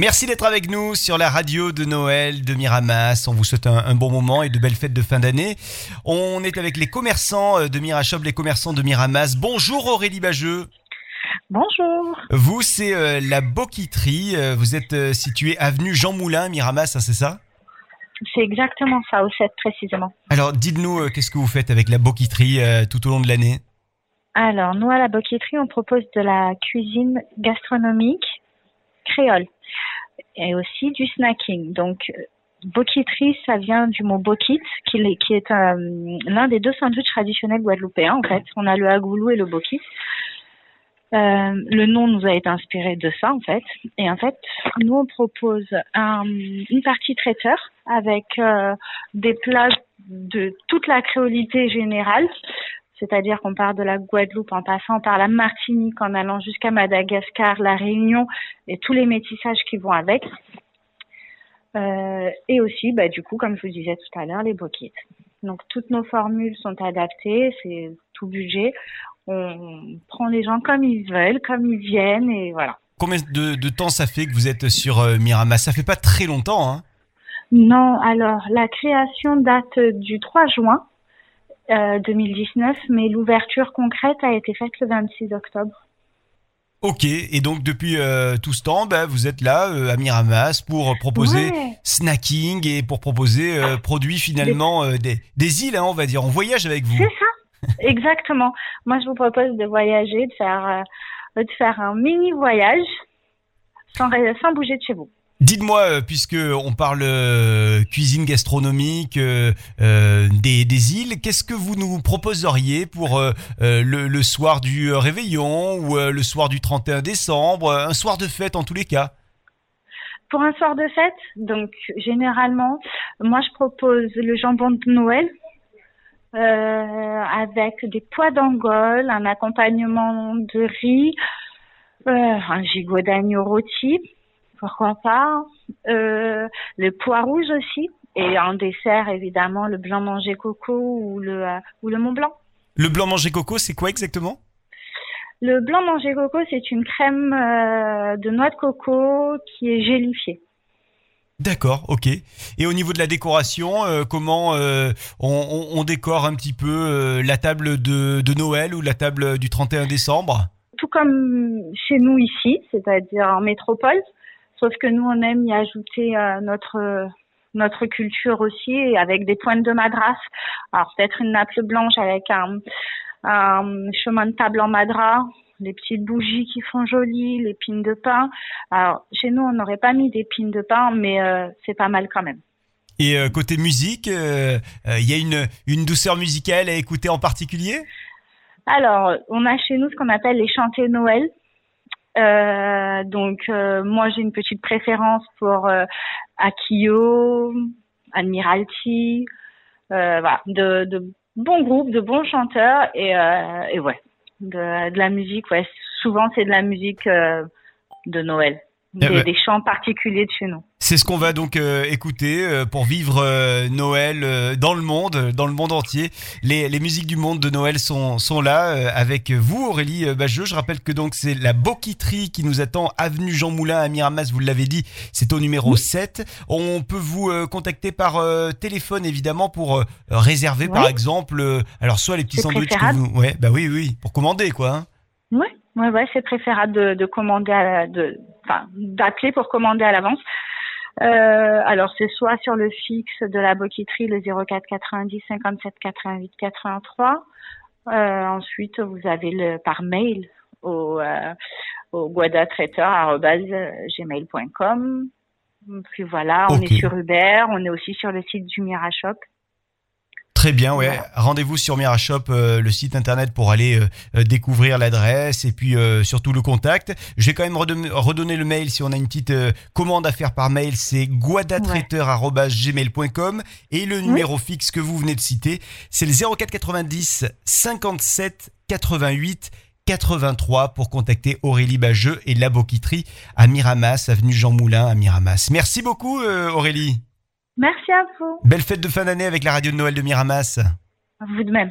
Merci d'être avec nous sur la radio de Noël de Miramas. On vous souhaite un, un bon moment et de belles fêtes de fin d'année. On est avec les commerçants euh, de Mirashop, les commerçants de Miramas. Bonjour Aurélie Bageux. Bonjour. Vous, c'est euh, la Boquiterie. Euh, Vous êtes euh, situé avenue Jean Moulin, Miramas, hein, c'est ça? C'est exactement ça, au 7 précisément. Alors, dites-nous, euh, qu'est-ce que vous faites avec la Boquiterie tout au long de l'année? Alors, nous, à la Boqueterie, on propose de la cuisine gastronomique créole et aussi du snacking. Donc, euh, Boqueterie, ça vient du mot bokit, qui est, euh, l'un des deux sandwichs traditionnels guadeloupéens, en fait. On a le agoulou et le bokit. Euh, le nom nous a été inspiré de ça, en fait. Et en fait, nous, on propose un- une partie traiteur avec des plats de toute la créolité générale, c'est-à-dire qu'on part de la Guadeloupe en passant par la Martinique, en allant jusqu'à Madagascar, la Réunion et tous les métissages qui vont avec. Euh, et aussi, bah, du coup, comme je vous disais tout à l'heure, les bokits. Donc, toutes nos formules sont adaptées, c'est tout budget. On prend les gens comme ils veulent, comme ils viennent, et voilà. Combien de, de temps ça fait que vous êtes sur euh, Miramas Ça fait pas très longtemps, hein Non, alors la création date du 3 juin 2019, mais l'ouverture concrète a été faite le 26 octobre. Ok, et donc depuis euh, tout ce temps, bah, vous êtes là euh, à Miramas pour proposer Ouais. snacking et pour proposer euh, produits finalement euh, des, des îles, hein, on va dire. On voyage avec vous. C'est ça, exactement. Moi, je vous propose de voyager, de faire, euh, de faire un mini voyage sans bouger de chez vous. Dites-moi, euh, puisque on parle euh, cuisine gastronomique euh, des, îles, qu'est-ce que vous nous proposeriez pour le, soir du réveillon ou le soir du 31 décembre, un soir de fête en tous les cas? Pour un soir de fête, donc généralement, moi, je propose le jambon de Noël. avec des pois d'Angole, un accompagnement de riz, un gigot d'agneau rôti, pourquoi pas, euh, le pois rouge aussi, et en dessert évidemment le blanc manger coco ou le euh, ou le Mont Blanc. Le blanc manger coco, c'est quoi exactement? Le blanc manger coco, c'est une crème euh, de noix de coco qui est gélifiée. D'accord, ok. Et au niveau de la décoration, euh, comment euh, on, on- on décore un petit peu euh, la table de, de Noël ou la table du 31 décembre? Tout comme chez nous ici, c'est-à-dire en métropole, sauf que nous on aime y ajouter euh, notre notre culture aussi avec des pointes de madras. Alors peut-être une nappe blanche avec un, un chemin de table en madras, les petites bougies qui font joli, les pines de pain. Alors chez nous on n'aurait pas mis des pines de pain, mais euh, c'est pas mal quand même. Et euh, côté musique, euh, il y a une, une douceur musicale à écouter en particulier? Alors, on a chez nous ce qu'on appelle les chantés Noël. Euh, donc, euh, moi, j'ai une petite préférence pour euh, Akio, Admiralty, euh, voilà, de, de bons groupes, de bons chanteurs et, euh, et ouais, de, de la musique. Ouais, souvent c'est de la musique de Noël, des, ben. des chants particuliers de chez nous. C'est ce qu'on va donc euh, écouter euh, pour vivre euh, Noël dans le monde, dans le monde entier. Les, les musiques du monde de Noël sont, sont là avec vous, Aurélie Bageux. Je rappelle que donc c'est la Boquiterie qui nous attend, avenue Jean Moulin à Miramas, vous l'avez dit, c'est au numéro 7. On peut vous contacter par téléphone évidemment pour réserver par exemple, alors soit les petits sandwichs que vous... Ouais, bah oui, oui, pour commander quoi. hein. Ouais, ouais, ouais, c'est préférable de, de commander, à de, enfin, d'appeler pour commander à l'avance. Euh, alors c'est soit sur le fixe de la boquiterie le 04 90 57 88 83. Euh, ensuite vous avez le par mail au euh, au guadatraiteur@gmail.com. Puis voilà, on est sur Uber, on est aussi sur le site du Mirashop. Très bien, ouais. Voilà. Rendez-vous sur Mirashop, euh, le site internet pour aller euh, euh, découvrir l'adresse et puis euh, surtout le contact. Je vais quand même redonner, le mail si on a une petite commande à faire par mail, c'est guadatraiteur@gmail.com et le numéro fixe que vous venez de citer, c'est le 04 90 57 88 83 pour contacter Aurélie Bageux et la Boquiterie à Miramas, avenue Jean Moulin à Miramas. Merci beaucoup Aurélie. Merci à vous. Belle fête de fin d'année avec la radio de Noël de Miramas. Vous de même.